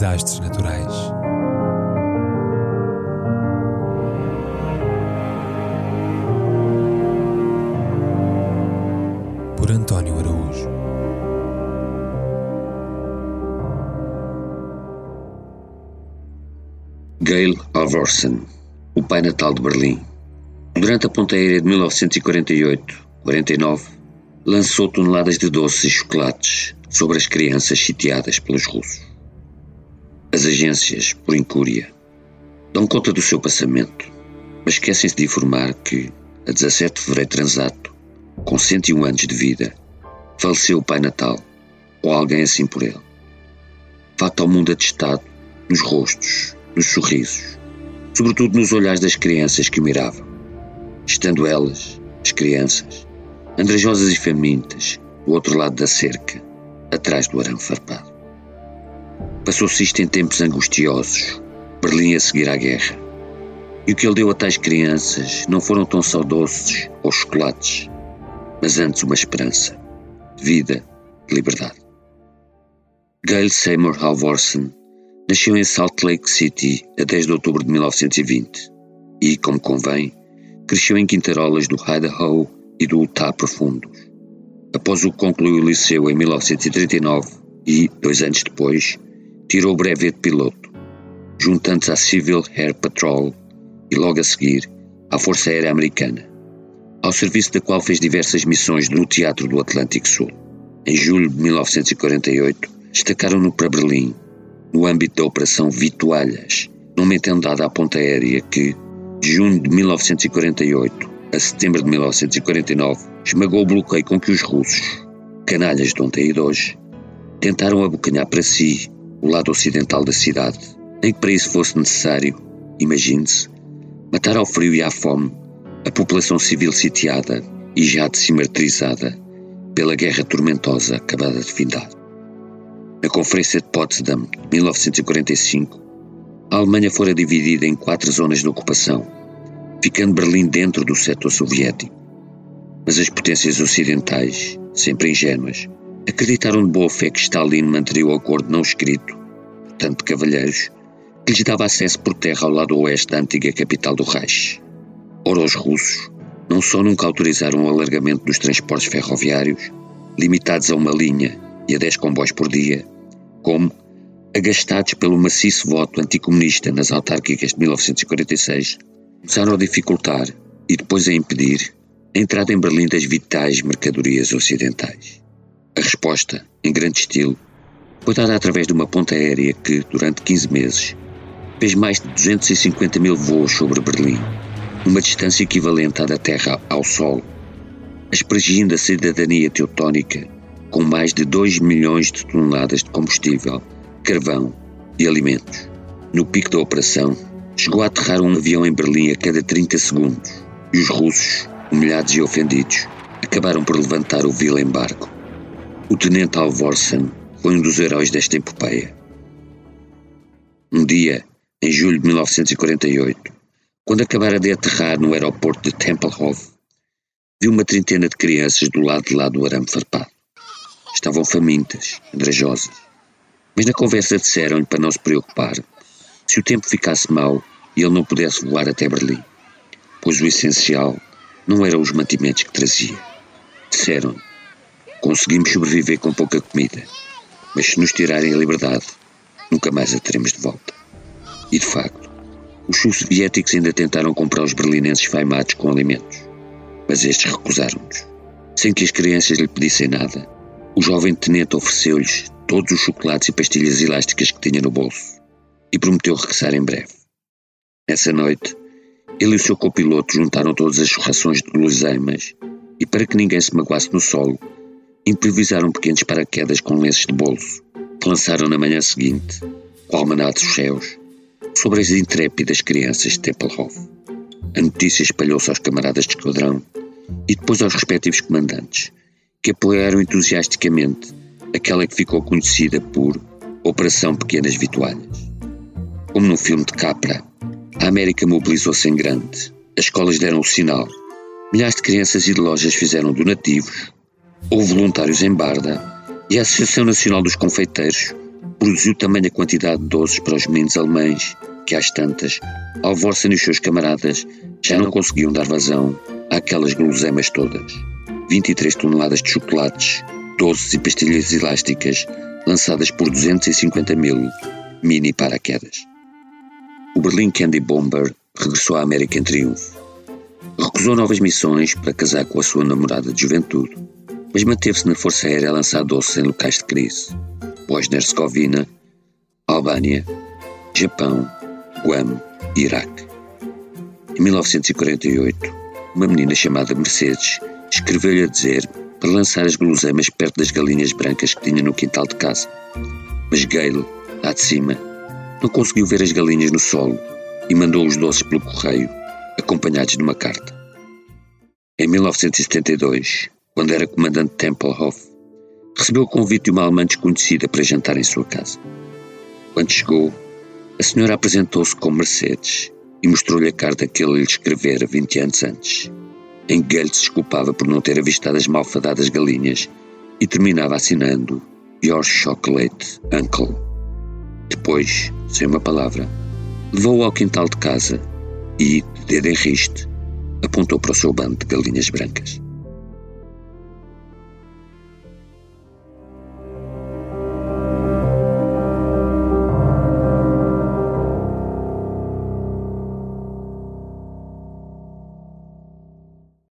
desastres naturais. Por António Araújo. Gail Alvorsen, o Pai Natal de Berlim. Durante a ponta aérea de 1948-49, lançou toneladas de doces e chocolates sobre as crianças sitiadas pelos russos. As agências, por incúria, dão conta do seu passamento, mas esquecem-se de informar que, a 17 de fevereiro transato, com 101 anos de vida, faleceu o Pai Natal, ou alguém assim por ele. Fato ao mundo atestado nos rostos, nos sorrisos, sobretudo nos olhares das crianças que o miravam, estando elas, as crianças, andrajosas e famintas, do outro lado da cerca, atrás do arame farpado. Passou-se isto em tempos angustiosos, Berlim a seguir à guerra. E o que ele deu a tais crianças não foram tão só doces ou chocolates, mas antes uma esperança vida, de liberdade. Gail Seymour Halvorsen nasceu em Salt Lake City a 10 de outubro de 1920 e, como convém, cresceu em quintarolas do Idaho e do Utah profundos. Após o que concluiu o liceu em 1939 e, dois anos depois, tirou o brevet de piloto, juntando-se à Civil Air Patrol e logo a seguir à Força Aérea Americana, ao serviço da qual fez diversas missões no Teatro do Atlântico Sul. Em julho de 1948, destacaram-no para Berlim, no âmbito da Operação Vitualhas, numa entendada à ponta aérea que, de junho de 1948 a setembro de 1949, esmagou o bloqueio com que os russos, canalhas de ontem e de hoje, tentaram abocanhar para si o lado ocidental da cidade, nem que para isso fosse necessário, imagine-se, matar ao frio e à fome a população civil sitiada e já decimartirizada pela guerra tormentosa acabada de findar. Na Conferência de Potsdam de 1945, a Alemanha fora dividida em quatro zonas de ocupação, ficando Berlim dentro do setor soviético. Mas as potências ocidentais, sempre ingênuas, acreditaram de boa fé que Stalin manteria o acordo não escrito, tanto de cavalheiros, que lhes dava acesso por terra ao lado oeste da antiga capital do Reich. Ora, os russos não só nunca autorizaram o alargamento dos transportes ferroviários, limitados a uma linha e a 10 comboios por dia, como, agastados pelo maciço voto anticomunista nas autárquicas de 1946, começaram a dificultar e depois a impedir a entrada em Berlim das vitais mercadorias ocidentais. A resposta, em grande estilo, foi dada através de uma ponta aérea que, durante 15 meses, fez mais de 250 mil voos sobre Berlim, numa distância equivalente à da Terra ao Sol, aspergindo a cidadania teutónica com mais de 2 milhões de toneladas de combustível, carvão e alimentos. No pico da operação, chegou a aterrar um avião em Berlim a cada 30 segundos e os russos, humilhados e ofendidos, acabaram por levantar o vil embargo. O tenente Alvorsen foi um dos heróis desta epopeia. Um dia, em julho de 1948, quando acabara de aterrar no aeroporto de Tempelhof, viu uma trintena de crianças do lado de lá do arame farpado. Estavam famintas, andrajosas, mas na conversa disseram-lhe para não se preocupar se o tempo ficasse mau e ele não pudesse voar até Berlim, pois o essencial não eram os mantimentos que trazia. Disseram conseguimos sobreviver com pouca comida, mas se nos tirarem a liberdade, nunca mais a teremos de volta. E de facto, os soviéticos ainda tentaram comprar os berlinenses faimados com alimentos, mas estes recusaram-nos. Sem que as crianças lhe pedissem nada, o jovem tenente ofereceu-lhes todos os chocolates e pastilhas elásticas que tinha no bolso e prometeu regressar em breve. Nessa noite, ele e o seu copiloto juntaram todas as rações de guloseimas e, para que ninguém se magoasse no solo, improvisaram pequenos paraquedas com lenços de bolso que lançaram na manhã seguinte, qual manados dos céus, sobre as intrépidas crianças de Tempelhof. A notícia espalhou-se aos camaradas de esquadrão e depois aos respectivos comandantes, que apoiaram entusiasticamente aquela que ficou conhecida por Operação Pequenas Vitualhas. Como num filme de Capra, a América mobilizou-se em grande, as escolas deram o sinal, milhares de crianças e de lojas fizeram donativos, houve voluntários em Barda e a Associação Nacional dos Confeiteiros produziu tamanha quantidade de doces para os meninos alemães que, às tantas, Alvorsen e os seus camaradas já não conseguiam dar vazão àquelas guloseimas todas. 23 toneladas de chocolates, doces e pastilhas elásticas lançadas por 250 mil mini paraquedas. O Berlin Candy Bomber regressou à América em triunfo. Recusou novas missões para casar com a sua namorada de juventude, mas manteve-se na Força Aérea a lançar doces em locais de crise. Bosnia-Herzegovina, Albânia, Japão, Guam e Iraque. Em 1948, uma menina chamada Mercedes escreveu-lhe a dizer para lançar as guloseimas perto das galinhas brancas que tinha no quintal de casa. Mas Gale, lá de cima, não conseguiu ver as galinhas no solo e mandou os doces pelo correio, acompanhados de uma carta. Em 1972, quando era comandante Tempelhof, recebeu o convite de uma alemã desconhecida para jantar em sua casa. Quando chegou, a senhora apresentou-se como Mercedes e mostrou-lhe a carta que ele lhe escrevera 20 anos antes, em que ele se desculpava por não ter avistado as malfadadas galinhas e terminava assinando Your Chocolate Uncle. Depois, sem uma palavra, levou-o ao quintal de casa e, de dedo em riste, apontou para o seu bando de galinhas brancas.